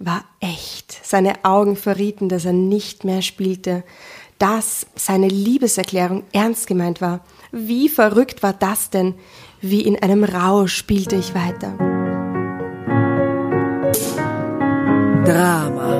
war echt. Seine Augen verrieten, dass er nicht mehr spielte, dass seine Liebeserklärung ernst gemeint war. Wie verrückt war das denn? Wie in einem Rausch spielte ich weiter. Drama.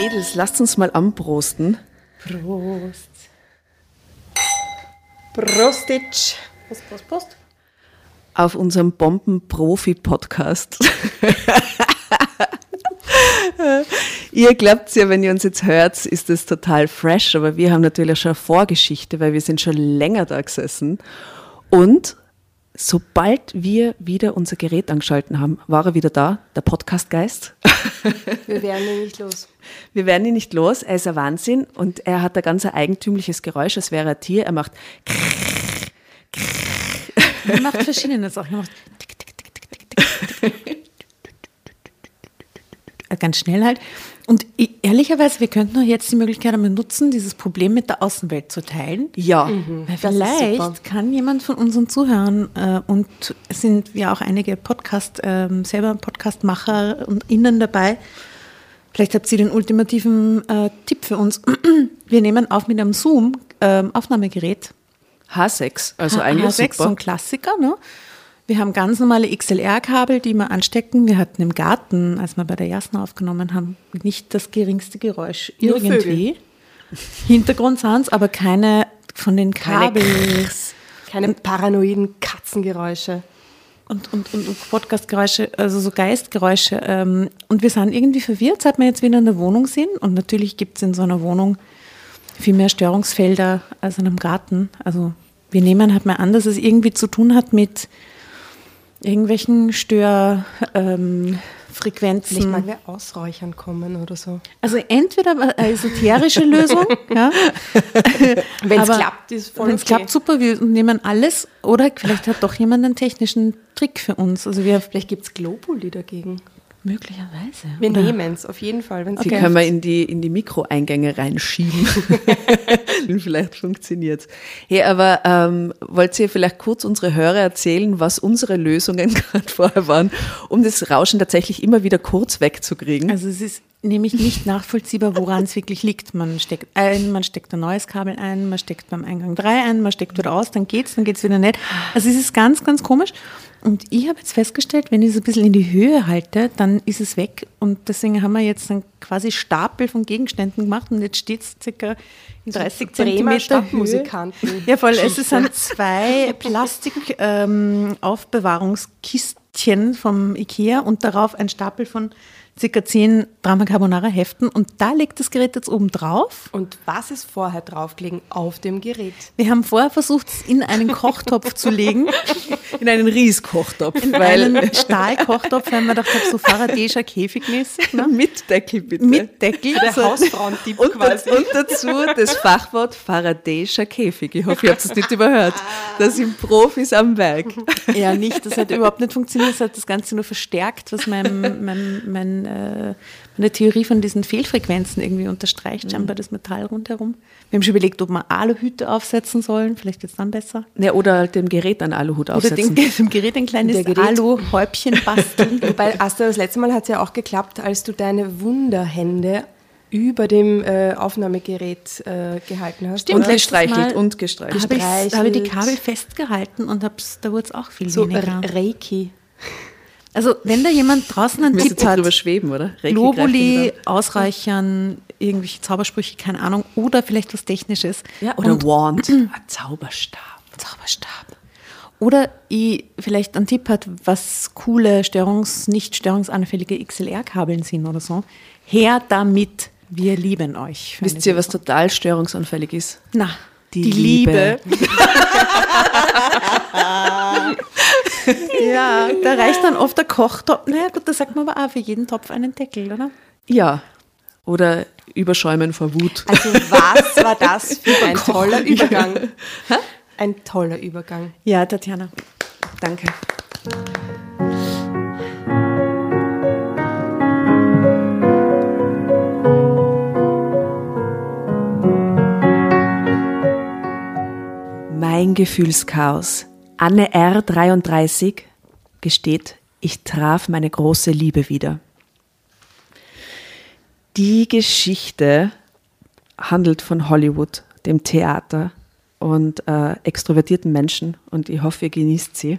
Mädels, lasst uns mal anprosten. Prost. Prostitsch. Prost, Prost, Prost. Auf unserem Bomben-Profi-Podcast. ihr glaubt ja, wenn ihr uns jetzt hört, ist das total fresh, aber wir haben natürlich schon eine Vorgeschichte, weil wir sind schon länger da gesessen. Und sobald wir wieder unser Gerät angeschalten haben, war er wieder da, der Podcastgeist. Wir werden ihn nicht los. Wir werden ihn nicht los, er ist ein Wahnsinn und er hat ein ganz eigentümliches Geräusch, als wäre ein Tier. Er macht Er macht verschiedene Sachen. Er macht tick, tick, tick, Ganz schnell halt. Und i- ehrlicherweise, wir könnten doch jetzt die Möglichkeit einmal nutzen, dieses Problem mit der Außenwelt zu teilen. ja. Weil Mhm. Super. vielleicht kann jemand von unseren Zuhörern äh, und es sind ja auch einige Podcast, ähm, selber Podcastmacher und Innen dabei. Vielleicht habt ihr den ultimativen äh, Tipp für uns. Wir nehmen auf mit einem Zoom-Aufnahmegerät. H6, also H- eigentlich H6, so super. ein Klassiker. Ne? Wir haben ganz normale XLR-Kabel, die wir anstecken. Wir hatten im Garten, als wir bei der Jasna aufgenommen haben, nicht das geringste Geräusch Nur irgendwie. Hintergrundsounds, aber keine von den Keine Kabeln Keine paranoiden Katzengeräusche. und, und, und, und Podcastgeräusche, also so Geistgeräusche. Ähm, und wir sind irgendwie verwirrt, seit wir jetzt wieder in der Wohnung sind. Und natürlich gibt es in so einer Wohnung viel mehr Störungsfelder als in einem Garten. Also wir nehmen halt mal an, dass es irgendwie zu tun hat mit irgendwelchen Störfrequenzen. Ähm, mag wer ausräuchern kommen oder so. Also entweder eine esoterische Lösung, ja, Wenn es klappt, ist voll wenn es okay. klappt, super, wir nehmen alles. Oder vielleicht hat doch jemand einen technischen Trick für uns. Also wir Vielleicht gibt es Globuli dagegen. Möglicherweise. Wir nehmen es, auf jeden Fall. Wenn's Die können wir in die, in die Mikroeingänge reinschieben. Und vielleicht funktioniert Hey, aber ähm, wollt ihr vielleicht kurz unsere Hörer erzählen, was unsere Lösungen gerade vorher waren, um das Rauschen tatsächlich immer wieder kurz wegzukriegen? Also es ist nämlich nicht nachvollziehbar, woran es wirklich liegt. Man steckt ein, man steckt ein neues Kabel ein, man steckt beim Eingang drei ein, man steckt wieder aus, dann geht's, dann geht's wieder nicht. Also es ist ganz, ganz komisch. Und ich habe jetzt festgestellt, wenn ich es ein bisschen in die Höhe halte, dann ist es weg. Und deswegen haben wir jetzt einen quasi Stapel von Gegenständen gemacht und jetzt steht es circa in 30 Zentimeter Höhe. Ja, voll. Es sind zwei Plastik-Aufbewahrungskistchen ähm, vom Ikea und darauf ein Stapel von circa zehn Drama Carbonara Heften und da liegt das Gerät jetzt oben drauf. Und was ist vorher draufgelegen auf dem Gerät? Wir haben vorher versucht, es in einen Kochtopf zu legen. In einen Rieskochtopf. In einen Stahlkochtopf, weil man dachte, so Faradayischer Käfigmäßig. Ne? Mit Deckel bitte. Mit Deckel. Der so. Hausfrauentipp und, quasi. Und dazu das Fachwort Faradayischer Käfig. Ich hoffe, ihr habt es nicht überhört. Da sind Profis am Werk. Ja, nicht. Das hat überhaupt nicht funktioniert. Das hat das Ganze nur verstärkt, was mein, mein, mein äh, meine Theorie von diesen Fehlfrequenzen irgendwie unterstreicht, mhm. scheinbar das Metall rundherum. Wir haben schon überlegt, ob wir Aluhüte aufsetzen sollen, vielleicht es dann besser. Ja, oder halt dem Gerät einen Aluhut aufsetzen. Oder dem, dem Gerät ein kleines Aluhäubchen basteln. Wobei, Asta, das letzte Mal hat es ja auch geklappt, als du deine Wunderhände über dem äh, Aufnahmegerät äh, gehalten hast. Stimmt, und gestreichelt und gestreichelt. Da habe ich, hab ich, die Kabel festgehalten und da wurde es auch viel so weniger. Reiki. Also wenn da jemand draußen einen Tipp hat, drüber schweben, oder? Globuli, Ausreichern, irgendwelche Zaubersprüche, keine Ahnung, oder vielleicht was Technisches. Ja, oder Und, Wand, ein Zauberstab. Zauberstab. Oder ich vielleicht einen Tipp hat, was coole Störungs-, nicht störungsanfällige XLR-Kabeln sind oder so. Her damit, wir lieben euch. Wisst ihr, was total störungsanfällig ist? Na, die, die Liebe. Liebe. ja, da reicht dann oft der Kochtopf. Naja, gut, da sagt man aber auch für jeden Topf einen Deckel, oder? Ja. Oder überschäumen vor Wut. Also, was war das für ein toller Übergang? Ein toller Übergang. Ja, Tatjana. Danke. Mein Gefühlschaos Anne R. 33 gesteht, ich traf meine große Liebe wieder. Die Geschichte handelt von Hollywood, dem Theater und äh, extrovertierten Menschen und ich hoffe, ihr genießt sie.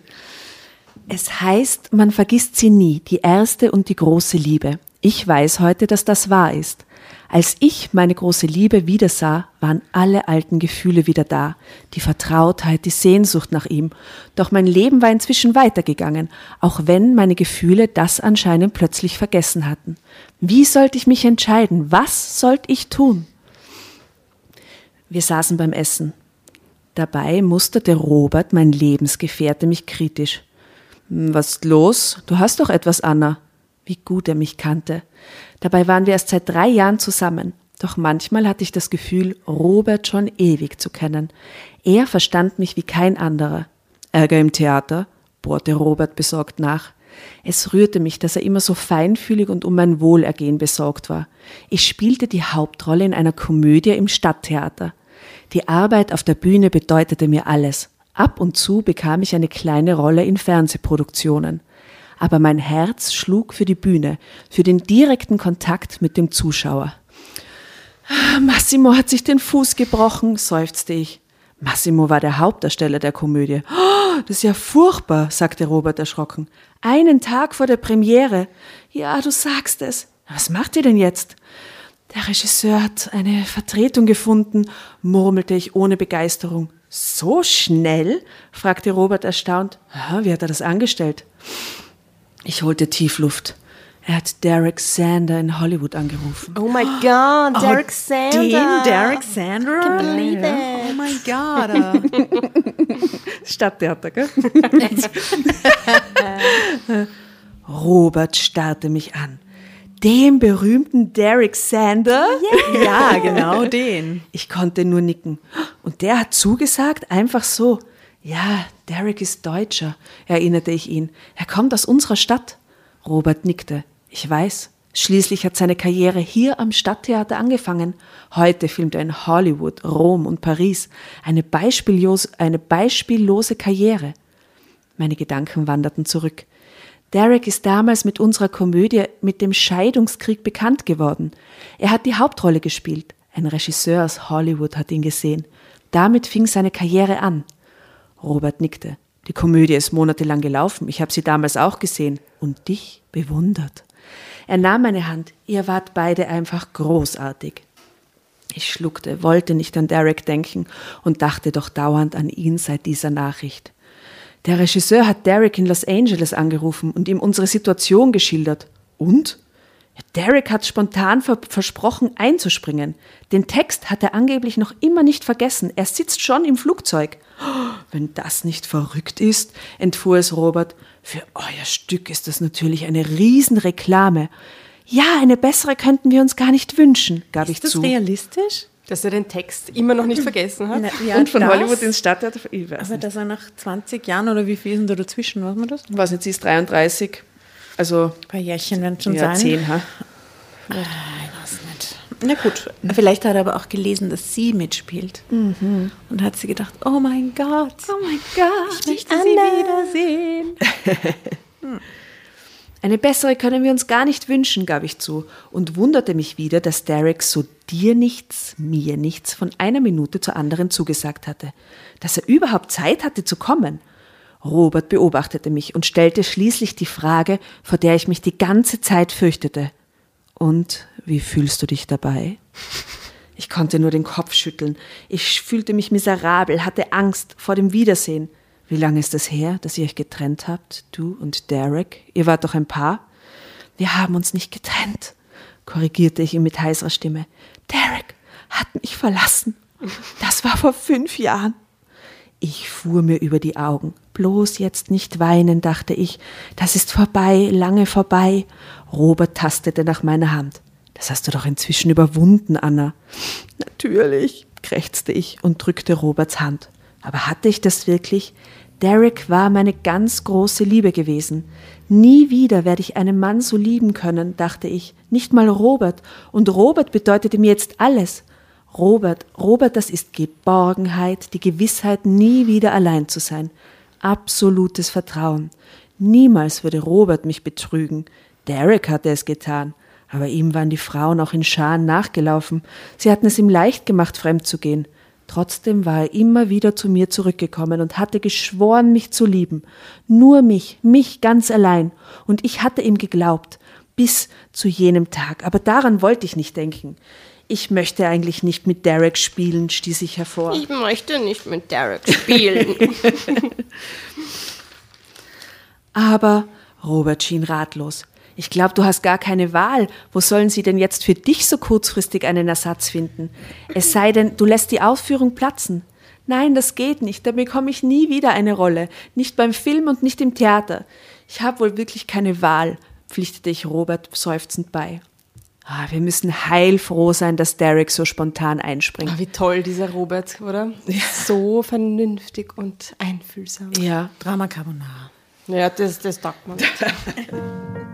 Es heißt, man vergisst sie nie, die erste und die große Liebe. Ich weiß heute, dass das wahr ist. Als ich meine große Liebe wiedersah, waren alle alten Gefühle wieder da, die Vertrautheit, die Sehnsucht nach ihm. Doch mein Leben war inzwischen weitergegangen, auch wenn meine Gefühle das anscheinend plötzlich vergessen hatten. Wie sollte ich mich entscheiden? Was sollte ich tun? Wir saßen beim Essen. Dabei musterte Robert, mein Lebensgefährte, mich kritisch. Hm, was ist los? Du hast doch etwas, Anna. Wie gut er mich kannte. Dabei waren wir erst seit drei Jahren zusammen. Doch manchmal hatte ich das Gefühl, Robert schon ewig zu kennen. Er verstand mich wie kein anderer. Ärger im Theater? bohrte Robert besorgt nach. Es rührte mich, dass er immer so feinfühlig und um mein Wohlergehen besorgt war. Ich spielte die Hauptrolle in einer Komödie im Stadttheater. Die Arbeit auf der Bühne bedeutete mir alles. Ab und zu bekam ich eine kleine Rolle in Fernsehproduktionen aber mein Herz schlug für die Bühne, für den direkten Kontakt mit dem Zuschauer. Massimo hat sich den Fuß gebrochen, seufzte ich. Massimo war der Hauptdarsteller der Komödie. Oh, das ist ja furchtbar, sagte Robert erschrocken. Einen Tag vor der Premiere. Ja, du sagst es. Was macht ihr denn jetzt? Der Regisseur hat eine Vertretung gefunden, murmelte ich ohne Begeisterung. So schnell? fragte Robert erstaunt. Wie hat er das angestellt? Ich holte Tiefluft. Er hat Derek Sander in Hollywood angerufen. Oh my God, oh, Derek oh, Sander. Den Derek Sander? I can't believe it. Oh my God. Stadttheater, gell? Robert starrte mich an. Dem berühmten Derek Sander? Yeah. Ja, genau den. Ich konnte nur nicken. Und der hat zugesagt, einfach so. Ja, Derek ist Deutscher, erinnerte ich ihn. Er kommt aus unserer Stadt. Robert nickte. Ich weiß. Schließlich hat seine Karriere hier am Stadttheater angefangen. Heute filmt er in Hollywood, Rom und Paris. Eine, beispiellos, eine beispiellose Karriere. Meine Gedanken wanderten zurück. Derek ist damals mit unserer Komödie mit dem Scheidungskrieg bekannt geworden. Er hat die Hauptrolle gespielt. Ein Regisseur aus Hollywood hat ihn gesehen. Damit fing seine Karriere an. Robert nickte. Die Komödie ist monatelang gelaufen. Ich habe sie damals auch gesehen und dich bewundert. Er nahm meine Hand. Ihr wart beide einfach großartig. Ich schluckte, wollte nicht an Derek denken und dachte doch dauernd an ihn seit dieser Nachricht. Der Regisseur hat Derek in Los Angeles angerufen und ihm unsere Situation geschildert. Und? Derek hat spontan ver versprochen einzuspringen. Den Text hat er angeblich noch immer nicht vergessen. Er sitzt schon im Flugzeug. Wenn das nicht verrückt ist, entfuhr es Robert, für euer Stück ist das natürlich eine Riesenreklame. Ja, eine bessere könnten wir uns gar nicht wünschen, gab ist ich zu. Ist das realistisch? Dass er den Text immer noch nicht vergessen hat. Na, ja, und von das, Hollywood ins Stadttheater. Ich weiß aber nicht. dass er nach 20 Jahren oder wie viel sind da dazwischen, weiß man das? Ich weiß nicht, sie ist 33. Also. Ein paar Jährchen werden schon ja, sein. Zehn, ha? Na gut, vielleicht hat er aber auch gelesen, dass sie mitspielt. Mhm. Und hat sie gedacht, oh mein Gott. Oh mein Gott. Ich möchte sie wiedersehen. hm. Eine bessere können wir uns gar nicht wünschen, gab ich zu und wunderte mich wieder, dass Derek so dir nichts, mir nichts von einer Minute zur anderen zugesagt hatte, dass er überhaupt Zeit hatte zu kommen. Robert beobachtete mich und stellte schließlich die Frage, vor der ich mich die ganze Zeit fürchtete. Und wie fühlst du dich dabei? Ich konnte nur den Kopf schütteln. Ich fühlte mich miserabel, hatte Angst vor dem Wiedersehen. Wie lange ist es her, dass ihr euch getrennt habt, du und Derek? Ihr wart doch ein Paar? Wir haben uns nicht getrennt, korrigierte ich ihn mit heiserer Stimme. Derek hat mich verlassen. Das war vor fünf Jahren. Ich fuhr mir über die Augen. Bloß jetzt nicht weinen, dachte ich. Das ist vorbei, lange vorbei. Robert tastete nach meiner Hand. Das hast du doch inzwischen überwunden, Anna. Natürlich, krächzte ich und drückte Roberts Hand. Aber hatte ich das wirklich? Derek war meine ganz große Liebe gewesen. Nie wieder werde ich einen Mann so lieben können, dachte ich, nicht mal Robert. Und Robert bedeutete mir jetzt alles. Robert, Robert, das ist Geborgenheit, die Gewissheit, nie wieder allein zu sein. Absolutes Vertrauen. Niemals würde Robert mich betrügen. Derek hatte es getan. Aber ihm waren die Frauen auch in Scharen nachgelaufen. Sie hatten es ihm leicht gemacht, fremd zu gehen. Trotzdem war er immer wieder zu mir zurückgekommen und hatte geschworen, mich zu lieben. Nur mich, mich ganz allein. Und ich hatte ihm geglaubt, bis zu jenem Tag. Aber daran wollte ich nicht denken. Ich möchte eigentlich nicht mit Derek spielen, stieß ich hervor. Ich möchte nicht mit Derek spielen. Aber Robert schien ratlos. Ich glaube, du hast gar keine Wahl. Wo sollen sie denn jetzt für dich so kurzfristig einen Ersatz finden? Es sei denn, du lässt die Aufführung platzen. Nein, das geht nicht. Da bekomme ich nie wieder eine Rolle. Nicht beim Film und nicht im Theater. Ich habe wohl wirklich keine Wahl, pflichtete ich Robert seufzend bei. Ah, wir müssen heilfroh sein, dass Derek so spontan einspringt. Oh, wie toll dieser Robert, oder? Ja. So vernünftig und einfühlsam. Ja, Drama Carbonara. Ja, das, das taugt man.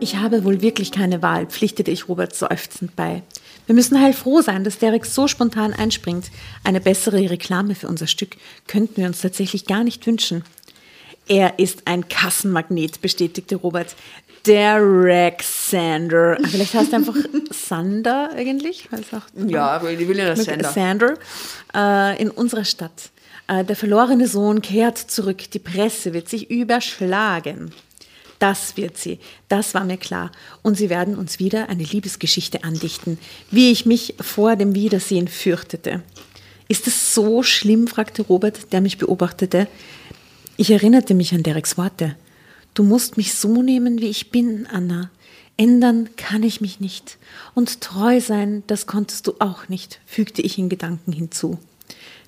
Ich habe wohl wirklich keine Wahl, pflichtete ich Robert seufzend bei. Wir müssen heilfroh sein, dass Derek so spontan einspringt. Eine bessere Reklame für unser Stück könnten wir uns tatsächlich gar nicht wünschen. Er ist ein Kassenmagnet, bestätigte Robert. Derek Sander. Ah, vielleicht heißt er einfach Sander eigentlich. ja, aber ich will ja das Sander. Sander äh, in unserer Stadt. Äh, der verlorene Sohn kehrt zurück. Die Presse wird sich überschlagen. Das wird sie, das war mir klar. Und sie werden uns wieder eine Liebesgeschichte andichten, wie ich mich vor dem Wiedersehen fürchtete. Ist es so schlimm? fragte Robert, der mich beobachtete. Ich erinnerte mich an Dereks Worte. Du musst mich so nehmen, wie ich bin, Anna. Ändern kann ich mich nicht. Und treu sein, das konntest du auch nicht, fügte ich in Gedanken hinzu.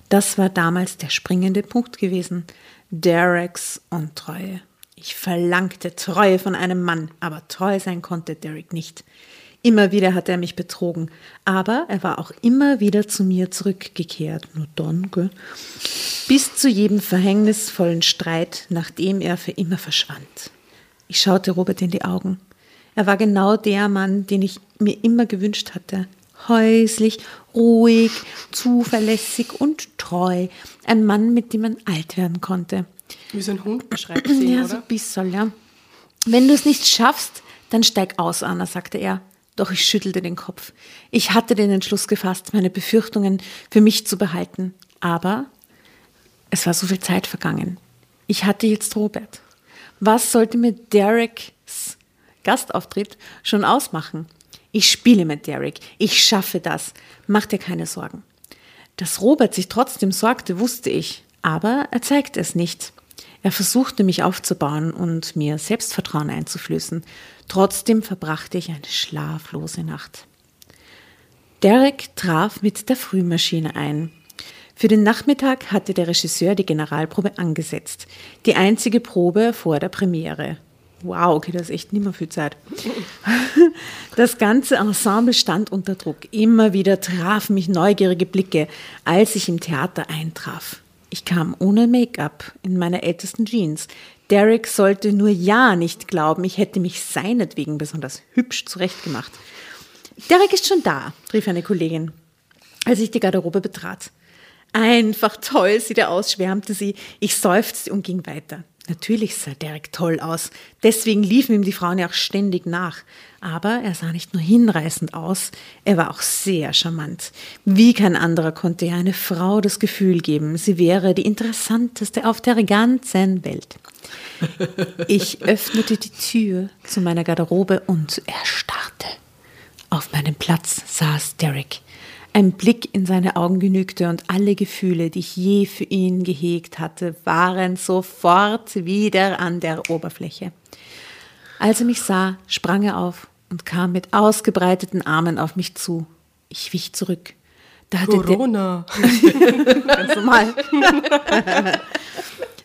Das war damals der springende Punkt gewesen. Dereks Untreue. Ich verlangte Treue von einem Mann, aber treu sein konnte Derek nicht. Immer wieder hat er mich betrogen, aber er war auch immer wieder zu mir zurückgekehrt. Nur danke. Bis zu jedem verhängnisvollen Streit, nachdem er für immer verschwand. Ich schaute Robert in die Augen. Er war genau der Mann, den ich mir immer gewünscht hatte. Häuslich, ruhig, zuverlässig und treu. Ein Mann, mit dem man alt werden konnte. Wie so ein Hund beschreibt sie, ja, oder? so ein bisschen, ja. Wenn du es nicht schaffst, dann steig aus, Anna, sagte er. Doch ich schüttelte den Kopf. Ich hatte den Entschluss gefasst, meine Befürchtungen für mich zu behalten. Aber es war so viel Zeit vergangen. Ich hatte jetzt Robert. Was sollte mir Dereks Gastauftritt schon ausmachen? Ich spiele mit Derek. Ich schaffe das. Mach dir keine Sorgen. Dass Robert sich trotzdem sorgte, wusste ich. Aber er zeigte es nicht. Er versuchte mich aufzubauen und mir Selbstvertrauen einzuflößen. Trotzdem verbrachte ich eine schlaflose Nacht. Derek traf mit der Frühmaschine ein. Für den Nachmittag hatte der Regisseur die Generalprobe angesetzt. Die einzige Probe vor der Premiere. Wow, okay, das ist echt nicht mehr viel Zeit. Das ganze Ensemble stand unter Druck. Immer wieder trafen mich neugierige Blicke, als ich im Theater eintraf. Ich kam ohne Make-up in meiner ältesten Jeans. Derek sollte nur ja nicht glauben, ich hätte mich seinetwegen besonders hübsch zurechtgemacht. Derek ist schon da, rief eine Kollegin, als ich die Garderobe betrat. Einfach toll sieht er aus, schwärmte sie. Ich seufzte und ging weiter. Natürlich sah Derek toll aus. Deswegen liefen ihm die Frauen ja auch ständig nach. Aber er sah nicht nur hinreißend aus, er war auch sehr charmant. Wie kein anderer konnte er eine Frau das Gefühl geben, sie wäre die interessanteste auf der ganzen Welt. Ich öffnete die Tür zu meiner Garderobe und erstarrte. Auf meinem Platz saß Derek. Ein Blick in seine Augen genügte und alle Gefühle, die ich je für ihn gehegt hatte, waren sofort wieder an der Oberfläche. Als er mich sah, sprang er auf und kam mit ausgebreiteten Armen auf mich zu. Ich wich zurück. Da hatte Corona. Der, ganz normal.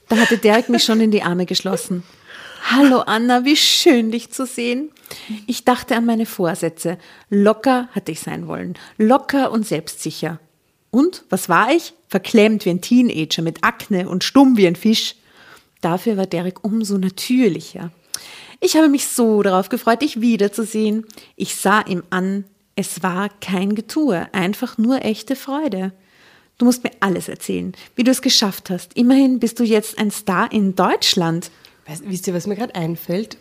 da hatte Derek mich schon in die Arme geschlossen. Hallo Anna, wie schön dich zu sehen. Ich dachte an meine Vorsätze. Locker hatte ich sein wollen. Locker und selbstsicher. Und was war ich? Verklemmt wie ein Teenager mit Akne und stumm wie ein Fisch. Dafür war Derek umso natürlicher. Ich habe mich so darauf gefreut, dich wiederzusehen. Ich sah ihm an, es war kein Getue, einfach nur echte Freude. Du musst mir alles erzählen, wie du es geschafft hast. Immerhin bist du jetzt ein Star in Deutschland. Weißt, wisst ihr, was mir gerade einfällt?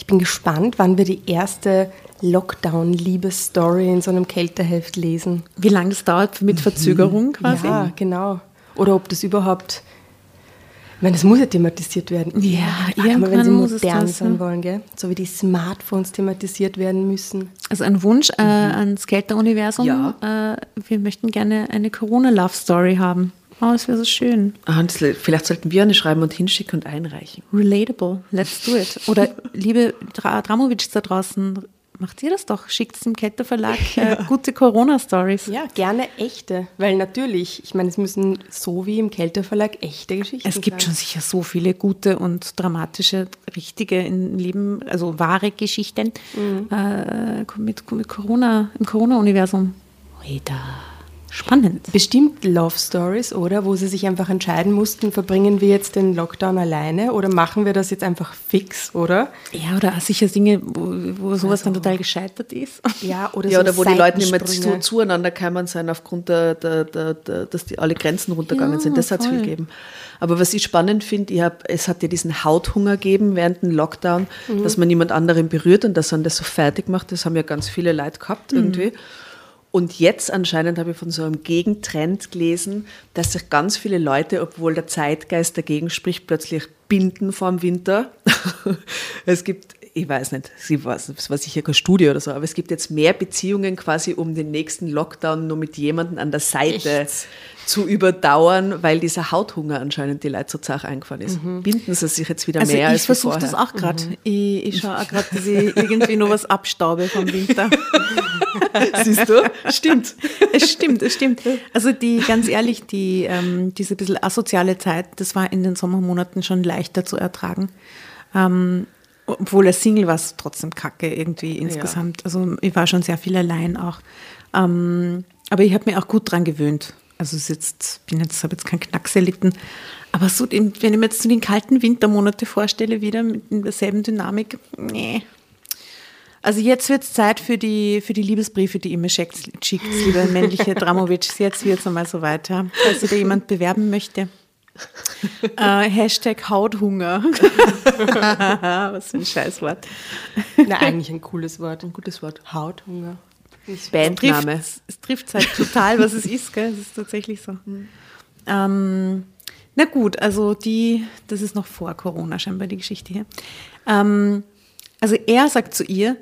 Ich bin gespannt, wann wir die erste Lockdown-Liebesstory in so einem Kälteheft lesen. Wie lange das dauert mit Verzögerung quasi? Ja, genau. Oder ob das überhaupt. Ich meine, das muss ja thematisiert werden. Ja, Warte mal, wenn irgendwann sie modern das, sein ja. wollen, gell? So wie die Smartphones thematisiert werden müssen. Also ein Wunsch äh, ans Kälter-Universum. Ja. Äh, wir möchten gerne eine Corona-Love-Story haben. Oh, das wäre so schön. Ah, das, vielleicht sollten wir eine schreiben und hinschicken und einreichen. Relatable. Let's do it. Oder liebe Dra Dramovic da draußen, macht ihr das doch. Schickt es im Kälter Verlag äh, gute Corona-Stories. Ja, gerne echte. Weil natürlich, ich meine, es müssen so wie im Kälteverlag echte Geschichten Es gibt schon sein. sicher so viele gute und dramatische, richtige im Leben, also wahre Geschichten äh, mit, mit Corona, im Corona-Universum. Oida. Spannend. Bestimmt Love Stories, oder? Wo sie sich einfach entscheiden mussten, verbringen wir jetzt den Lockdown alleine oder machen wir das jetzt einfach fix, oder? Ja, oder auch sicher Dinge, wo, wo sowas dann total gescheitert ist. Ja, oder ja, so oder wo die Leute nicht mehr zu, zueinander gekommen sind, aufgrund der, der, der, der, dass die alle Grenzen runtergegangen Ja, sind. Das hat es viel gegeben. Aber was ich spannend finde, ich hab, es hat ja diesen Hauthunger gegeben während dem Lockdown, dass man niemand anderen berührt und dass man das so fertig macht. Das haben ja ganz viele Leute gehabt irgendwie. Und jetzt anscheinend habe ich von so einem Gegentrend gelesen, dass sich ganz viele Leute, obwohl der Zeitgeist dagegen spricht, plötzlich binden vorm Winter. es gibt, ich weiß nicht, sie war, es war sicher keine Studie oder so, aber es gibt jetzt mehr Beziehungen quasi, um den nächsten Lockdown nur mit jemandem an der Seite zu überdauern, weil dieser Hauthunger anscheinend die Leute so zach eingefahren ist. Binden sie sich jetzt wieder Also mehr ich als versuche das auch gerade. Ich, ich schaue auch gerade, dass ich irgendwie noch was abstaube vom Winter. Siehst du? Stimmt. es stimmt, es stimmt. Also die, ganz ehrlich, die, ähm, diese bisschen asoziale Zeit, das war in den Sommermonaten schon leichter zu ertragen. Ähm, obwohl als Single war es trotzdem kacke irgendwie insgesamt. Also ich war schon sehr viel allein auch. Ähm, aber ich habe mir auch gut dran gewöhnt. Also jetzt, bin jetzt, habe jetzt keinen Knacks erlitten. Aber so, wenn ich mir jetzt so den kalten Wintermonate vorstelle, wieder mit derselben Dynamik, nee. Also jetzt wird es Zeit für die, für die Liebesbriefe, die ihr mir schickt, schickt liebe männliche Dramovic. Jetzt wird es einmal so weiter. Falls sich da jemand bewerben möchte. Äh, Hashtag Hauthunger. Was für ein Scheißwort. Na, eigentlich ein cooles Wort. Ein gutes Wort. Hauthunger. Bandname. Es trifft, es trifft halt total, was es ist, gell? Es ist tatsächlich so. Ähm, na gut, also die, das ist noch vor Corona scheinbar die Geschichte hier. Ähm, also er sagt zu ihr,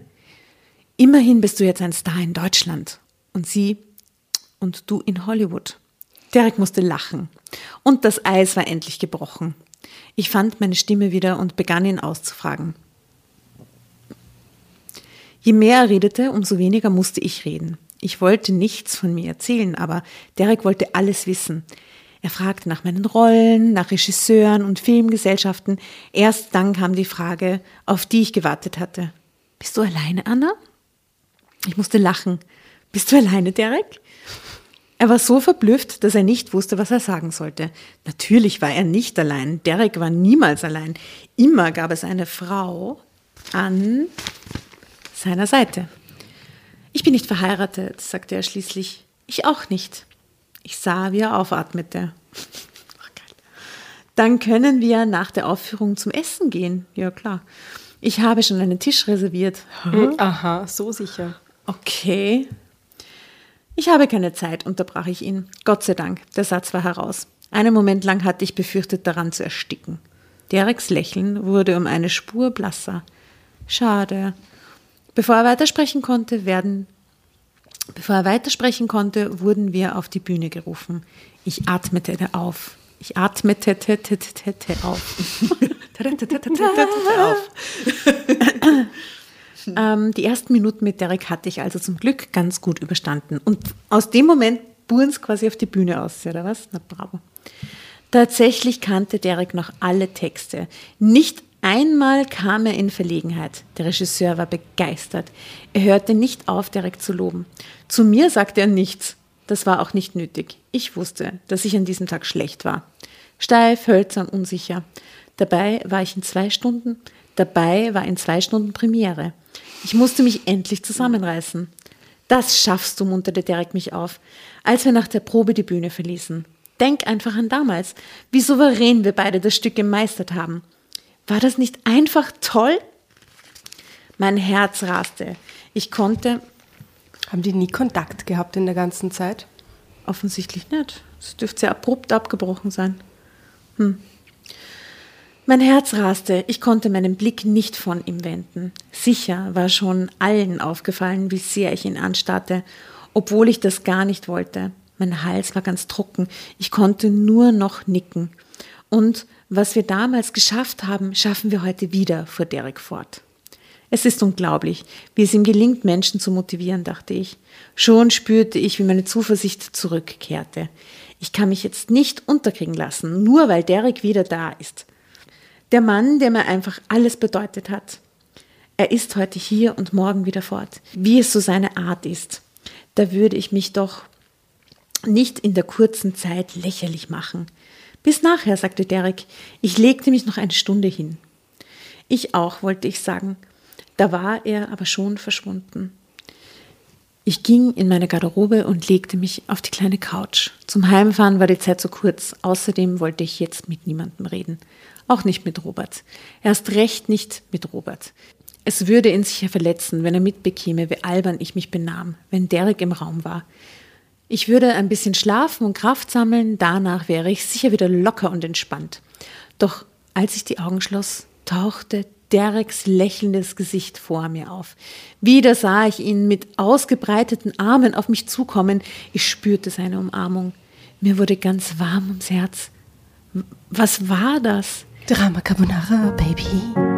immerhin bist du jetzt ein Star in Deutschland. Und sie, und du in Hollywood. Derek musste lachen. Und das Eis war endlich gebrochen. Ich fand meine Stimme wieder und begann ihn auszufragen. Je mehr er redete, umso weniger musste ich reden. Ich wollte nichts von mir erzählen, aber Derek wollte alles wissen. Er fragte nach meinen Rollen, nach Regisseuren und Filmgesellschaften. Erst dann kam die Frage, auf die ich gewartet hatte. Bist du alleine, Anna? Ich musste lachen. Bist du alleine, Derek? Er war so verblüfft, dass er nicht wusste, was er sagen sollte. Natürlich war er nicht allein. Derek war niemals allein. Immer gab es eine Frau an seiner Seite. Ich bin nicht verheiratet, sagte er schließlich. Ich auch nicht. Ich sah, wie er aufatmete. Dann können wir nach der Aufführung zum Essen gehen. Ja, klar. Ich habe schon einen Tisch reserviert. Aha, so sicher. Okay. Ich habe keine Zeit, unterbrach ich ihn. Gott sei Dank, der Satz war heraus. Einen Moment lang hatte ich befürchtet, daran zu ersticken. Dereks Lächeln wurde um eine Spur blasser. Schade. Bevor er weitersprechen konnte, werden Bevor er weitersprechen konnte, wurden wir auf die Bühne gerufen. Ich atmete auf. Ich atmete auf. Ähm, die ersten Minuten mit Derek hatte ich also zum Glück ganz gut überstanden. Und aus dem Moment buren es quasi auf die Bühne aus, oder was? Na bravo. Tatsächlich kannte Derek noch alle Texte. Nicht einmal kam er in Verlegenheit. Der Regisseur war begeistert. Er hörte nicht auf, Derek zu loben. Zu mir sagte er nichts. Das war auch nicht nötig. Ich wusste, dass ich an diesem Tag schlecht war. Steif, hölzern, unsicher. Dabei war ich in zwei Stunden, dabei war in zwei Stunden Premiere. Ich musste mich endlich zusammenreißen. Das schaffst du, munterte Derek mich auf, als wir nach der Probe die Bühne verließen. Denk einfach an damals, wie souverän wir beide das Stück gemeistert haben. War das nicht einfach toll? Mein Herz raste. Ich konnte. Haben die nie Kontakt gehabt in der ganzen Zeit? Offensichtlich nicht. Es dürfte sehr abrupt abgebrochen sein. Hm. Mein Herz raste, ich konnte meinen Blick nicht von ihm wenden. Sicher war schon allen aufgefallen, wie sehr ich ihn anstarrte, obwohl ich das gar nicht wollte. Mein Hals war ganz trocken, ich konnte nur noch nicken. Und was wir damals geschafft haben, schaffen wir heute wieder, fuhr Derek fort. Es ist unglaublich, wie es ihm gelingt, Menschen zu motivieren, dachte ich. Schon spürte ich, wie meine Zuversicht zurückkehrte. Ich kann mich jetzt nicht unterkriegen lassen, nur weil Derek wieder da ist. Der Mann, der mir einfach alles bedeutet hat. Er ist heute hier und morgen wieder fort, wie es so seine Art ist. Da würde ich mich doch nicht in der kurzen Zeit lächerlich machen. Bis nachher, sagte Derek. Ich legte mich noch eine Stunde hin. Ich auch, wollte ich sagen. Da war er aber schon verschwunden. Ich ging in meine Garderobe und legte mich auf die kleine Couch. Zum Heimfahren war die Zeit zu kurz. Außerdem wollte ich jetzt mit niemandem reden. Auch nicht mit Robert. Erst recht nicht mit Robert. Es würde ihn sicher verletzen, wenn er mitbekäme, wie albern ich mich benahm, wenn Derek im Raum war. Ich würde ein bisschen schlafen und Kraft sammeln, danach wäre ich sicher wieder locker und entspannt. Doch als ich die Augen schloss, tauchte Dereks lächelndes Gesicht vor mir auf. Wieder sah ich ihn mit ausgebreiteten Armen auf mich zukommen. Ich spürte seine Umarmung. Mir wurde ganz warm ums Herz. Was war das? Drama Carbonara, Baby.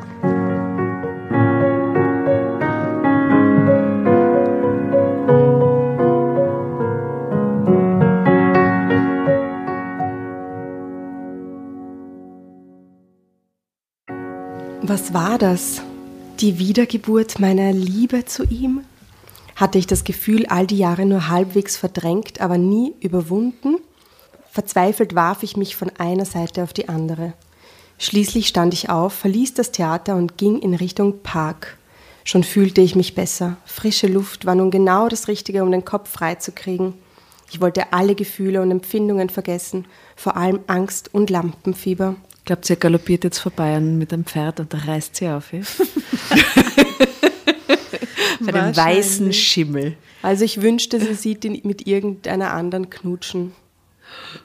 Was war das? Die Wiedergeburt meiner Liebe zu ihm? Hatte ich das Gefühl, all die Jahre nur halbwegs verdrängt, aber nie überwunden? Verzweifelt warf ich mich von einer Seite auf die andere. Schließlich stand ich auf, verließ das Theater und ging in Richtung Park. Schon fühlte ich mich besser. Frische Luft war nun genau das Richtige, um den Kopf freizukriegen. Ich wollte alle Gefühle und Empfindungen vergessen, vor allem Angst und Lampenfieber. Ich glaube, sie galoppiert jetzt vorbei mit einem Pferd und da reißt sie auf. Ja? Bei dem weißen Schimmel. Also ich wünschte, sie sieht ihn mit irgendeiner anderen knutschen.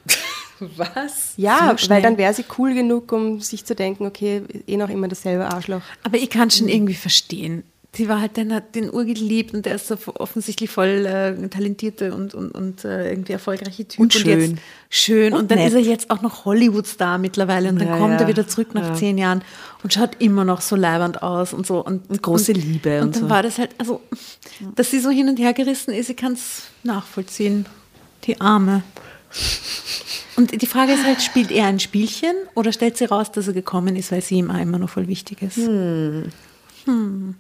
Was? Ja, so weil dann wäre sie cool genug, um sich zu denken, okay, eh noch immer dasselbe Arschloch. Aber ich kann schon irgendwie verstehen sie war halt, dann hat den Ur geliebt und der ist so offensichtlich voll äh, talentierte und, und, und äh, irgendwie erfolgreiche Typ. Und schön. Und jetzt, schön. Und, und dann nett. ist er jetzt auch noch Hollywood-Star mittlerweile und dann ja, kommt ja. er wieder zurück nach ja. zehn Jahren und schaut immer noch so leibernd aus und so. Und, und große Liebe. Und, und dann so. war das halt, also, dass sie so hin und her gerissen ist, ich kann es nachvollziehen. Die Arme. Und die Frage ist halt, spielt er ein Spielchen oder stellt sie raus, dass er gekommen ist, weil sie ihm auch immer noch voll wichtig ist? Hm. Hm.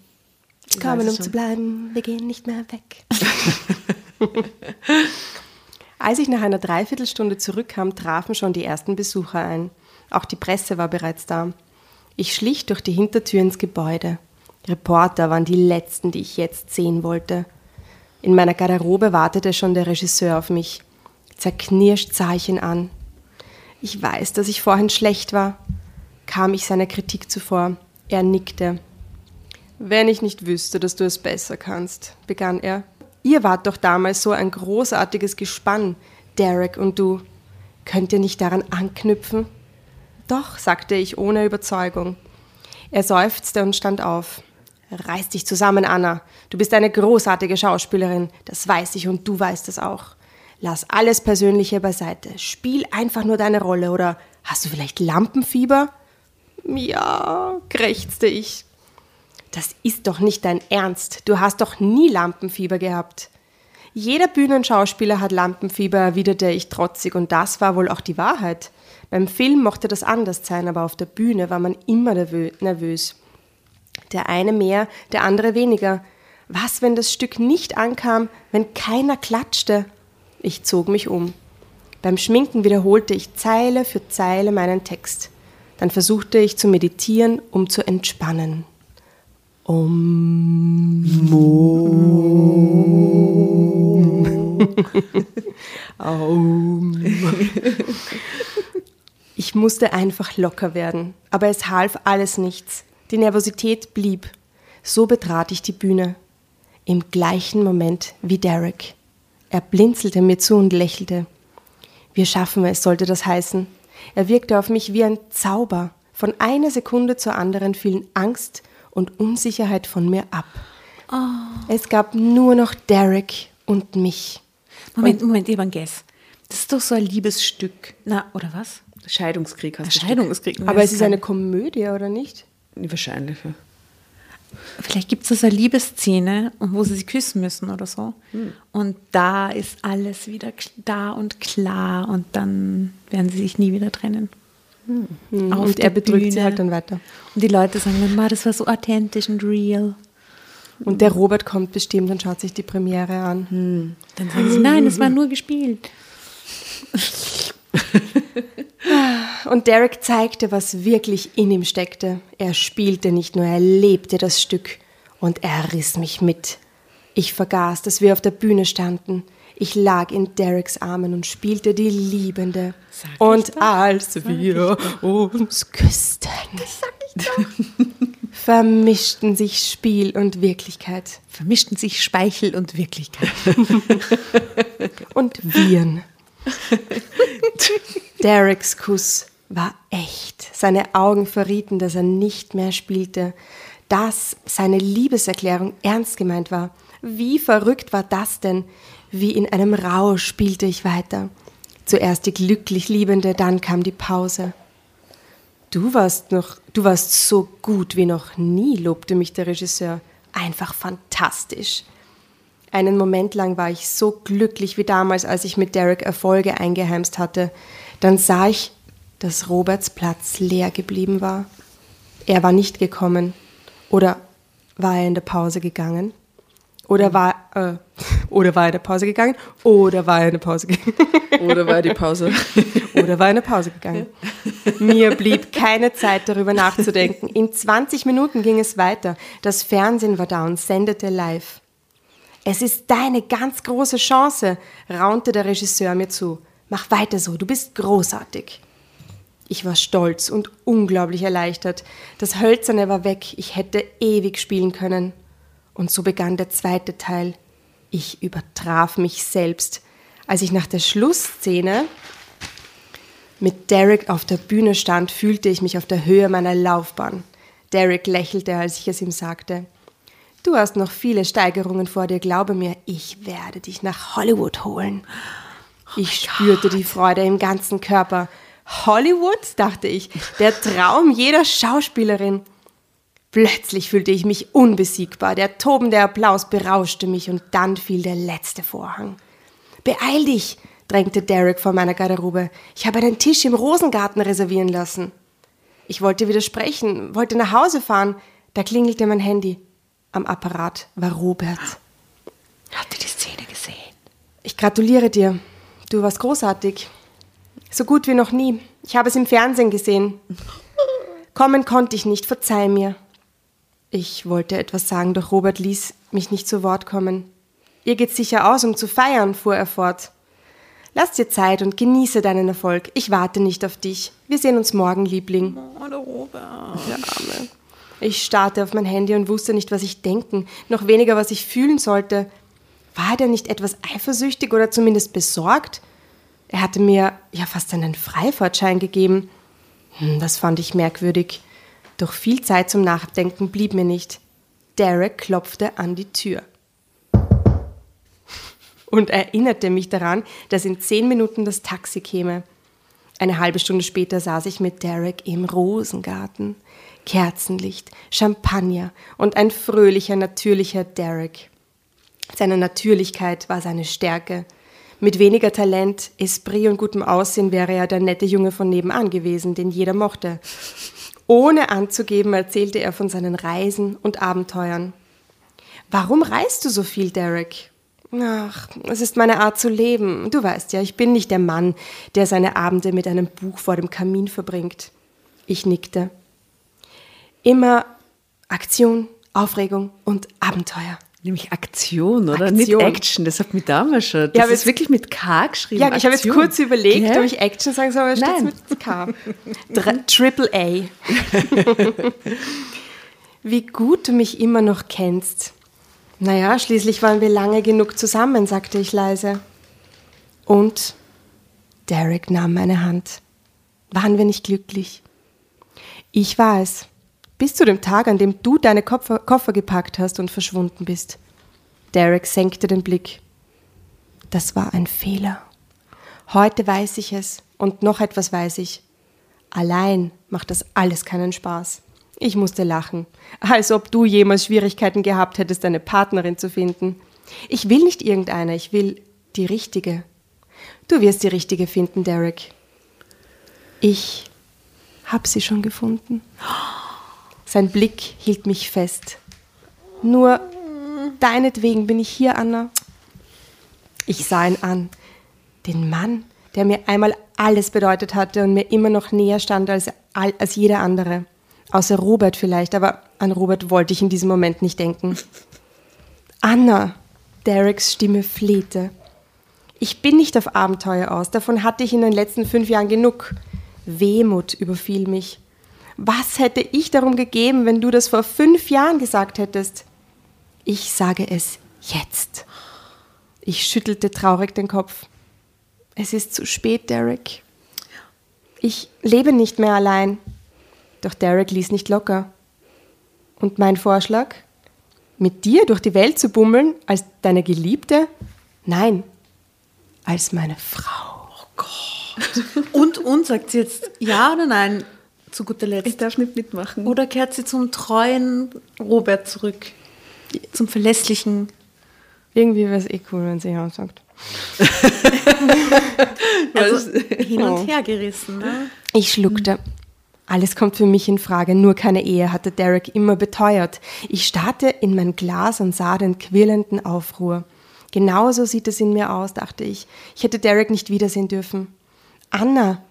Kommen, um zu bleiben, wir gehen nicht mehr weg. Als ich nach einer Dreiviertelstunde zurückkam, trafen schon die ersten Besucher ein. Auch die Presse war bereits da. Ich schlich durch die Hintertür ins Gebäude. Reporter waren die letzten, die ich jetzt sehen wollte. In meiner Garderobe wartete schon der Regisseur auf mich. Zerknirscht sah ich ihn an. Ich weiß, dass ich vorhin schlecht war. Kam ich seiner Kritik zuvor. Er nickte. Wenn ich nicht wüsste, dass du es besser kannst, begann er. Ihr wart doch damals so ein großartiges Gespann, Derek und du. Könnt ihr nicht daran anknüpfen? Doch, sagte ich ohne Überzeugung. Er seufzte und stand auf. Reiß dich zusammen, Anna. Du bist eine großartige Schauspielerin, das weiß ich und du weißt es auch. Lass alles Persönliche beiseite. Spiel einfach nur deine Rolle oder hast du vielleicht Lampenfieber? Ja, krächzte ich. Das ist doch nicht dein Ernst. Du hast doch nie Lampenfieber gehabt. Jeder Bühnenschauspieler hat Lampenfieber, erwiderte ich trotzig, und das war wohl auch die Wahrheit. Beim Film mochte das anders sein, aber auf der Bühne war man immer nervös. Der eine mehr, der andere weniger. Was, wenn das Stück nicht ankam, wenn keiner klatschte? Ich zog mich um. Beim Schminken wiederholte ich Zeile für Zeile meinen Text. Dann versuchte ich zu meditieren, um zu entspannen. Om. Om. Ich musste einfach locker werden, aber es half alles nichts. Die Nervosität blieb. So betrat ich die Bühne. Im gleichen Moment wie Derek. Er blinzelte mir zu und lächelte. Wir schaffen es, sollte das heißen. Er wirkte auf mich wie ein Zauber. Von einer Sekunde zur anderen fielen Angst und Unsicherheit von mir ab. Oh. Es gab nur noch Derek und mich. Moment, und Moment, Evan Guess. Das ist doch so ein Liebesstück. Na, oder was? Scheidungskrieg hast du. Scheidungskrieg. Aber es ist eine Komödie, oder nicht? Wahrscheinlich, ja. Vielleicht gibt es so eine Liebesszene, wo sie sich küssen müssen oder so. Hm. Und da ist alles wieder da und klar und dann werden sie sich nie wieder trennen. Mhm. und er bedrückt Bühne. sie halt dann weiter. Und die Leute sagen dann, das war so authentisch und real. Und der Robert kommt bestimmt und schaut sich die Premiere an. Hm. Dann sagen sie, nein, es war nur gespielt. Und Derek zeigte, was wirklich in ihm steckte. Er spielte nicht nur, er lebte das Stück. Und er riss mich mit. Ich vergaß, dass wir auf der Bühne standen. Ich lag in Dereks Armen und spielte die Liebende. und als wir uns küssten, vermischten sich Spiel und Wirklichkeit. Vermischten sich Speichel und Wirklichkeit. und Viren. Dereks Kuss war echt. Seine Augen verrieten, dass er nicht mehr spielte, dass seine Liebeserklärung ernst gemeint war. Wie verrückt war das denn? Wie in einem Rausch spielte ich weiter. Zuerst die glücklich Liebende, dann kam die Pause. Du warst noch, du warst so gut wie noch nie, lobte mich der Regisseur. Einfach fantastisch. Einen Moment lang war ich so glücklich wie damals, als ich mit Derek Erfolge eingeheimst hatte. Dann sah ich, dass Roberts Platz leer geblieben war. Er war nicht gekommen. Oder war er in der Pause gegangen? Oder war, äh, oder war er in der Pause gegangen? Oder war er in der Pause gegangen? Oder war die Pause? oder war er in der Pause gegangen? Mir blieb keine Zeit, darüber nachzudenken. In 20 Minuten ging es weiter. Das Fernsehen war da und sendete live. Es ist deine ganz große Chance, raunte der Regisseur mir zu. Mach weiter so, du bist großartig. Ich war stolz und unglaublich erleichtert. Das Hölzerne war weg, ich hätte ewig spielen können. Und so begann der zweite Teil. Ich übertraf mich selbst. Als ich nach der Schlussszene mit Derek auf der Bühne stand, fühlte ich mich auf der Höhe meiner Laufbahn. Derek lächelte, als ich es ihm sagte. Du hast noch viele Steigerungen vor dir, glaube mir, ich werde dich nach Hollywood holen. Oh ich spürte die Freude im ganzen Körper. Hollywood, dachte ich, der Traum jeder Schauspielerin. Plötzlich fühlte ich mich unbesiegbar. Der tobende Applaus berauschte mich und dann fiel der letzte Vorhang. Beeil dich, drängte Derek vor meiner Garderobe. Ich habe einen Tisch im Rosengarten reservieren lassen. Ich wollte widersprechen, wollte nach Hause fahren. Da klingelte mein Handy. Am Apparat war Robert. Hatte die Szene gesehen. Ich gratuliere dir. Du warst großartig. So gut wie noch nie. Ich habe es im Fernsehen gesehen. Kommen konnte ich nicht, verzeih mir. Ich wollte etwas sagen, doch Robert ließ mich nicht zu Wort kommen. Ihr geht's sicher aus, um zu feiern, fuhr er fort. Lass dir Zeit und genieße deinen Erfolg. Ich warte nicht auf dich. Wir sehen uns morgen, Liebling. Oh, der Robert. Der Arme. Ich starrte auf mein Handy und wusste nicht, was ich denken, noch weniger, was ich fühlen sollte. War er denn nicht etwas eifersüchtig oder zumindest besorgt? Er hatte mir ja fast einen Freifahrtschein gegeben. Hm, das fand ich merkwürdig. Doch viel Zeit zum Nachdenken blieb mir nicht. Derek klopfte an die Tür und erinnerte mich daran, dass in zehn Minuten das Taxi käme. Eine halbe Stunde später saß ich mit Derek im Rosengarten. Kerzenlicht, Champagner und ein fröhlicher, natürlicher Derek. Seine Natürlichkeit war seine Stärke. Mit weniger Talent, Esprit und gutem Aussehen wäre er der nette Junge von nebenan gewesen, den jeder mochte. Ohne anzugeben, erzählte er von seinen Reisen und Abenteuern. Warum reist du so viel, Derek? Ach, es ist meine Art zu leben. Du weißt ja, ich bin nicht der Mann, der seine Abende mit einem Buch vor dem Kamin verbringt. Ich nickte. Immer Aktion, Aufregung und Abenteuer. Nämlich Aktion, oder? Aktion. Nicht Action, das hat mich damals schon. Das Ja, ist wirklich mit K geschrieben. Ja, ich habe jetzt kurz überlegt, Gell? ob ich Action sagen soll, aber es steht mit K. Triple A. Wie gut du mich immer noch kennst. Naja, schließlich waren wir lange genug zusammen, sagte ich leise. Und Derek nahm meine Hand. Waren wir nicht glücklich? Ich war es. Bis zu dem Tag, an dem du deine Koffer, Koffer gepackt hast und verschwunden bist. Derek senkte den Blick. Das war ein Fehler. Heute weiß ich es und noch etwas weiß ich. Allein macht das alles keinen Spaß. Ich musste lachen, als ob du jemals Schwierigkeiten gehabt hättest, eine Partnerin zu finden. Ich will nicht irgendeine, ich will die richtige. Du wirst die richtige finden, Derek. Ich hab sie schon gefunden. Sein Blick hielt mich fest. Nur deinetwegen bin ich hier, Anna. Ich sah ihn an. Den Mann, der mir einmal alles bedeutet hatte und mir immer noch näher stand als, als jeder andere. Außer Robert vielleicht, aber an Robert wollte ich in diesem Moment nicht denken. Anna, Dereks Stimme flehte. Ich bin nicht auf Abenteuer aus, davon hatte ich in den letzten fünf Jahren genug. Wehmut überfiel mich. Was hätte ich darum gegeben, wenn du das vor fünf Jahren gesagt hättest? Ich sage es jetzt. Ich schüttelte traurig den Kopf. Es ist zu spät, Derek. Ich lebe nicht mehr allein. Doch Derek ließ nicht locker. Und mein Vorschlag? Mit dir durch die Welt zu bummeln als deine Geliebte? Nein, als meine Frau. Oh Gott. und, und, sagt sie jetzt ja oder nein zu guter Letzt? Ich darf nicht mitmachen. Oder kehrt sie zum treuen Robert zurück? Zum verlässlichen. Irgendwie wäre es eh cool, wenn sie ja sagt. also hin und her gerissen. Ne? Ich schluckte. Alles kommt für mich in Frage, nur keine Ehe, hatte Derek immer beteuert. Ich starrte in mein Glas und sah den quirlenden Aufruhr. Genauso sieht es in mir aus, dachte ich. Ich hätte Derek nicht wiedersehen dürfen. Anna,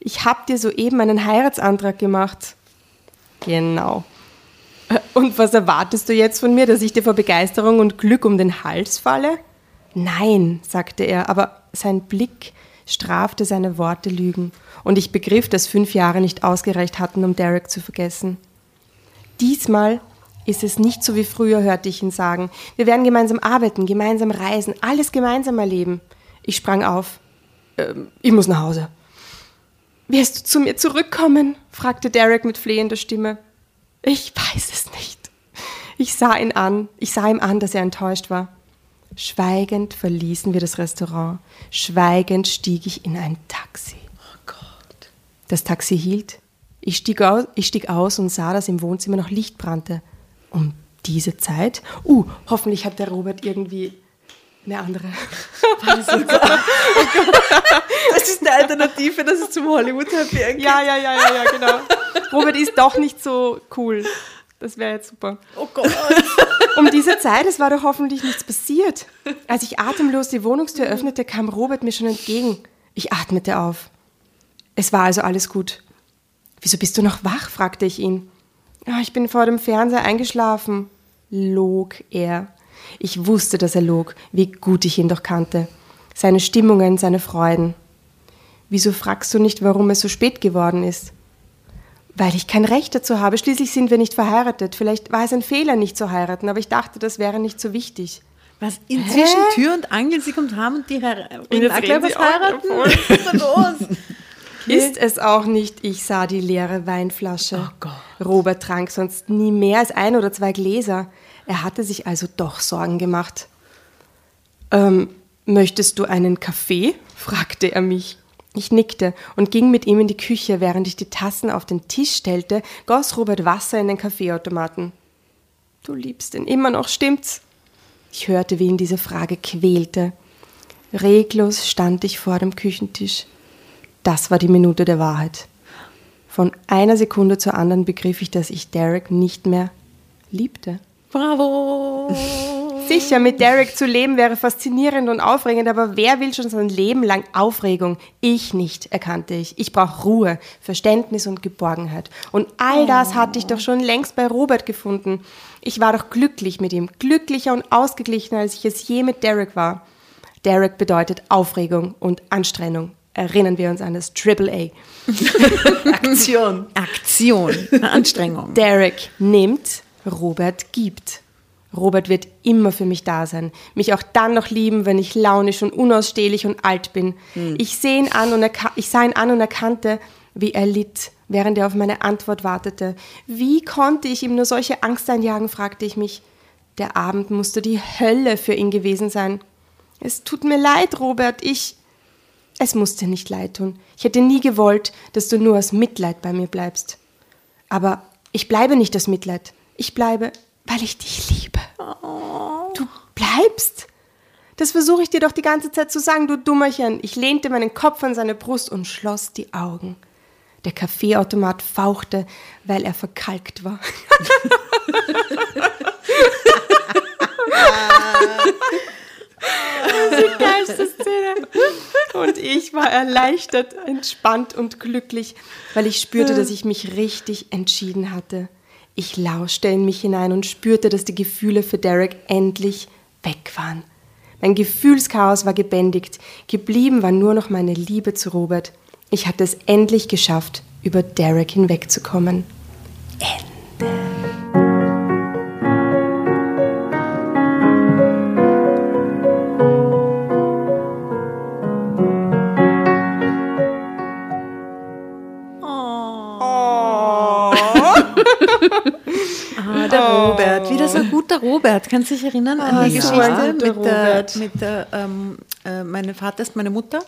ich hab dir soeben einen Heiratsantrag gemacht. Genau. Und was erwartest du jetzt von mir, dass ich dir vor Begeisterung und Glück um den Hals falle? Nein, sagte er, aber sein Blick strafte seine Worte Lügen, und ich begriff, dass fünf Jahre nicht ausgereicht hatten, um Derek zu vergessen. Diesmal ist es nicht so wie früher, hörte ich ihn sagen. Wir werden gemeinsam arbeiten, gemeinsam reisen, alles gemeinsam erleben. Ich sprang auf. Ähm, ich muss nach Hause. Wirst du zu mir zurückkommen? fragte Derek mit flehender Stimme. Ich weiß es nicht. Ich sah ihn an, ich sah ihm an, dass er enttäuscht war. Schweigend verließen wir das Restaurant. Schweigend stieg ich in ein Taxi. Oh Gott. Das Taxi hielt. Ich stieg, aus, ich stieg aus und sah, dass im Wohnzimmer noch Licht brannte. Um diese Zeit. Uh, hoffentlich hat der Robert irgendwie eine andere. das ist eine Alternative, dass es zum Hollywood Happy End Ja, ja, ja, ja, ja, genau. Robert ist doch nicht so cool. Das wäre jetzt super. Oh Gott. Um diese Zeit, es war doch hoffentlich nichts passiert. Als ich atemlos die Wohnungstür öffnete, kam Robert mir schon entgegen. Ich atmete auf. Es war also alles gut. Wieso bist du noch wach? fragte ich ihn. Ja, ich bin vor dem Fernseher eingeschlafen, log er. Ich wusste, dass er log, wie gut ich ihn doch kannte. Seine Stimmungen, seine Freuden. Wieso fragst du nicht, warum es so spät geworden ist? Weil ich kein Recht dazu habe. Schließlich sind wir nicht verheiratet. Vielleicht war es ein Fehler, nicht zu heiraten, aber ich dachte, das wäre nicht so wichtig. Was? Inzwischen Hä? Tür und Angel, sie kommt heim und die Herr reden was heiraten? Was ist da los? Ist es auch nicht. Ich sah die leere Weinflasche. Oh Gott. Robert trank sonst nie mehr als ein oder zwei Gläser. Er hatte sich also doch Sorgen gemacht. Ähm, möchtest du einen Kaffee? fragte er mich. Ich nickte und ging mit ihm in die Küche, während ich die Tassen auf den Tisch stellte, goss Robert Wasser in den Kaffeeautomaten. Du liebst ihn immer noch, stimmt's? Ich hörte, wie ihn diese Frage quälte. Reglos stand ich vor dem Küchentisch. Das war die Minute der Wahrheit. Von einer Sekunde zur anderen begriff ich, dass ich Derek nicht mehr liebte. Bravo! Sicher, mit Derek zu leben wäre faszinierend und aufregend, aber wer will schon sein Leben lang Aufregung? Ich nicht, erkannte ich. Ich brauche Ruhe, Verständnis und Geborgenheit. Und all das hatte ich doch schon längst bei Robert gefunden. Ich war doch glücklich mit ihm, glücklicher und ausgeglichener, als ich es je mit Derek war. Derek bedeutet Aufregung und Anstrengung. Erinnern wir uns an das Triple A. Aktion. Aktion. Anstrengung. Derek nimmt, Robert gibt. Robert wird immer für mich da sein, mich auch dann noch lieben, wenn ich launisch und unausstehlich und alt bin. Hm. Ich, seh ihn an und ich sah ihn an und erkannte, wie er litt, während er auf meine Antwort wartete. Wie konnte ich ihm nur solche Angst einjagen, fragte ich mich. Der Abend musste die Hölle für ihn gewesen sein. Es tut mir leid, Robert, ich. Es musste nicht leid tun. Ich hätte nie gewollt, dass du nur aus Mitleid bei mir bleibst. Aber ich bleibe nicht aus Mitleid. Ich bleibe, weil ich dich liebe. Oh. Du bleibst? Das versuche ich dir doch die ganze Zeit zu sagen, du Dummerchen. Ich lehnte meinen Kopf an seine Brust und schloss die Augen. Der Kaffeeautomat fauchte, weil er verkalkt war. das ist die geilste Szene. Und ich war erleichtert, entspannt und glücklich, weil ich spürte, dass ich mich richtig entschieden hatte. Ich lauschte in mich hinein und spürte, dass die Gefühle für Derek endlich weg waren. Mein Gefühlschaos war gebändigt. Geblieben war nur noch meine Liebe zu Robert. Ich hatte es endlich geschafft, über Derek hinwegzukommen. Ende. Kannst du dich erinnern an die ja. Geschichte Guter mit der, Robert. mit der ähm, äh, meine Vater ist meine Mutter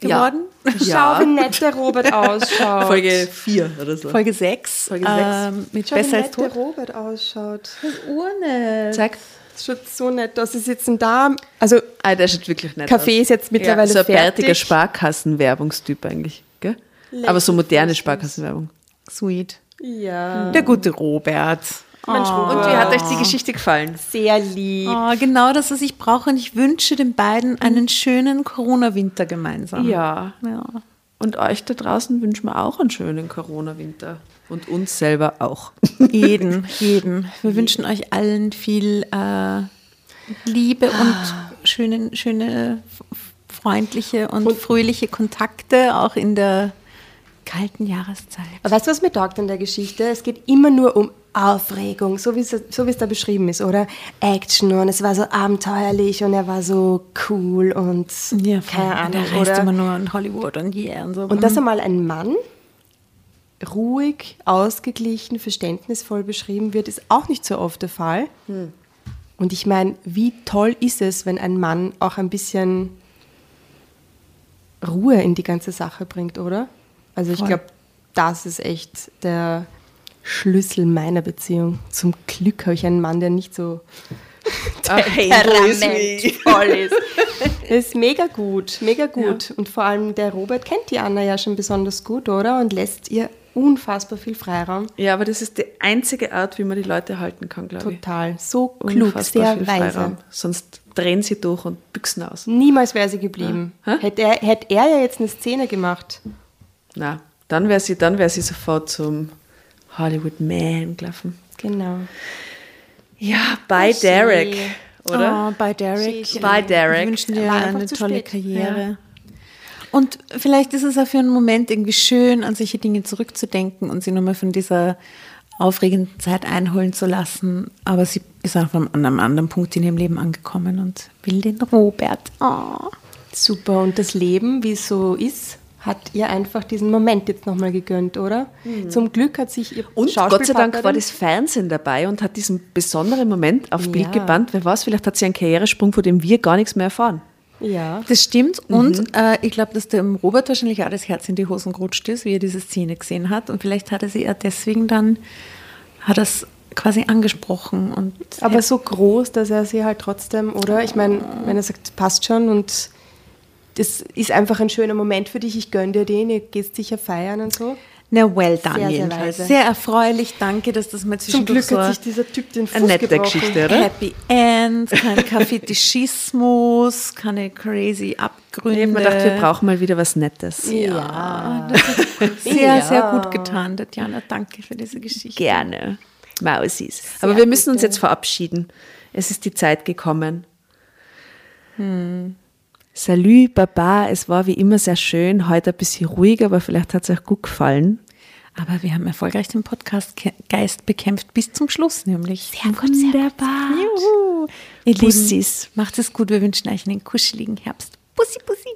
geworden? Schau, wie nett der Robert ausschaut. Folge 4 oder so. Folge 6. Folge sechs. Ähm, mit Schau, wie Besser als nett der. Robert ausschaut. Urne. Zeig. Das schaut so nett aus. Sie sitzen da. Also, Ah, der schaut wirklich nett Kaffee aus. ist jetzt mittlerweile so ein fertig. bärtiger Sparkassenwerbungstyp eigentlich. Gell? Aber so moderne Sparkassenwerbung. Sweet. Ja. Der gute Robert. Mensch, Und wie hat euch die Geschichte gefallen? Sehr lieb. Oh, genau das, was ich brauche. Und ich wünsche den beiden einen schönen Corona-Winter gemeinsam. Ja. ja. Und euch da draußen wünschen wir auch einen schönen Corona-Winter. Und uns selber auch. Jeden, jeden. Wir wünschen euch allen viel äh, Liebe und schöne, schöne, f- freundliche und, fröhliche Kontakte, auch in der kalten Jahreszeit. Aber weißt du, was mir taugt an der Geschichte? Es geht immer nur um Aufregung, so wie es, so wie es da beschrieben ist, oder? Action und es war so abenteuerlich und er war so cool und keine Ahnung, der reist immer nur in Hollywood und yeah und so. Und dass einmal ein Mann ruhig, ausgeglichen, verständnisvoll beschrieben wird, ist auch nicht so oft der Fall. Und ich meine, wie toll ist es, wenn ein Mann auch ein bisschen Ruhe in die ganze Sache bringt, oder? Also ich glaube, das ist echt der Schlüssel meiner Beziehung. Zum Glück habe ich einen Mann, der nicht so temperamentvoll ist. Das ist mega gut, mega gut. Und vor allem der Robert kennt die Anna ja schon besonders gut, oder? Und lässt ihr unfassbar viel Freiraum. Ja, aber das ist die einzige Art, wie man die Leute halten kann, glaube ich. Total. So klug, Unfassbar sehr weise. Freiraum. Sonst drehen sie durch und büchsen aus. Niemals wäre sie geblieben. Ja. Hä? Hätte, er, hätte er ja jetzt eine Szene gemacht. Na, dann wäre sie, dann wäre sie sofort zum Hollywood Man gelaufen. Genau. Ja, bei Derek, oder? Oh, bei Derek. Bei Derek. Wir wünschen dir eine tolle spät. Karriere. Und vielleicht ist es auch für einen Moment irgendwie schön, an solche Dinge zurückzudenken und sie nochmal von dieser aufregenden Zeit einholen zu lassen. Aber sie ist auch an einem anderen Punkt in ihrem Leben angekommen und will den Robert. Oh. Super. Und das Leben, wie es so ist, hat ihr einfach diesen Moment jetzt nochmal gegönnt, oder? Zum Glück hat sich ihr Mhm. Und Gott sei Dank war das Fernsehen dabei und hat diesen besonderen Moment aufs Bild Ja. gebannt. Wer weiß, vielleicht hat sie einen Karrieresprung, von dem wir gar nichts mehr erfahren. Ja. Das stimmt. Und äh, ich glaube, dass dem Robert wahrscheinlich auch das Herz in die Hosen gerutscht ist, wie er diese Szene gesehen hat. Und vielleicht hat er sie ja deswegen dann, hat er quasi angesprochen. Und Aber so groß, dass er sie halt trotzdem, oder? Ich meine, wenn er sagt, passt schon und das ist einfach ein schöner Moment für dich, ich gönne dir den, ihr geht sicher feiern und so. Na, well done Sehr, sehr jedenfalls. Sehr erfreulich. Danke, dass das mal Zum zwischendurch Glück so hat sich dieser Typ den Fuß Eine nette gebrochen. Geschichte, oder? Happy End, kein Kaffeetischismus, keine crazy Abgründe. Ich habe mir gedacht, wir brauchen mal wieder was Nettes. Ja. sehr, Ja. sehr gut getan, Tatjana. Danke für diese Geschichte. Gerne. Mausis. Aber wir müssen uns jetzt verabschieden. Es ist die Zeit gekommen. Salut, Baba. Es war wie immer sehr schön. Heute ein bisschen ruhiger, aber vielleicht hat es euch gut gefallen. Aber wir haben erfolgreich den Podcast-Geist bekämpft bis zum Schluss, nämlich. Sehr gut, Wunderbar. Juhu. Ihr Bussis. Lieben, macht es gut. Wir wünschen euch einen kuscheligen Herbst. Bussi, bussi.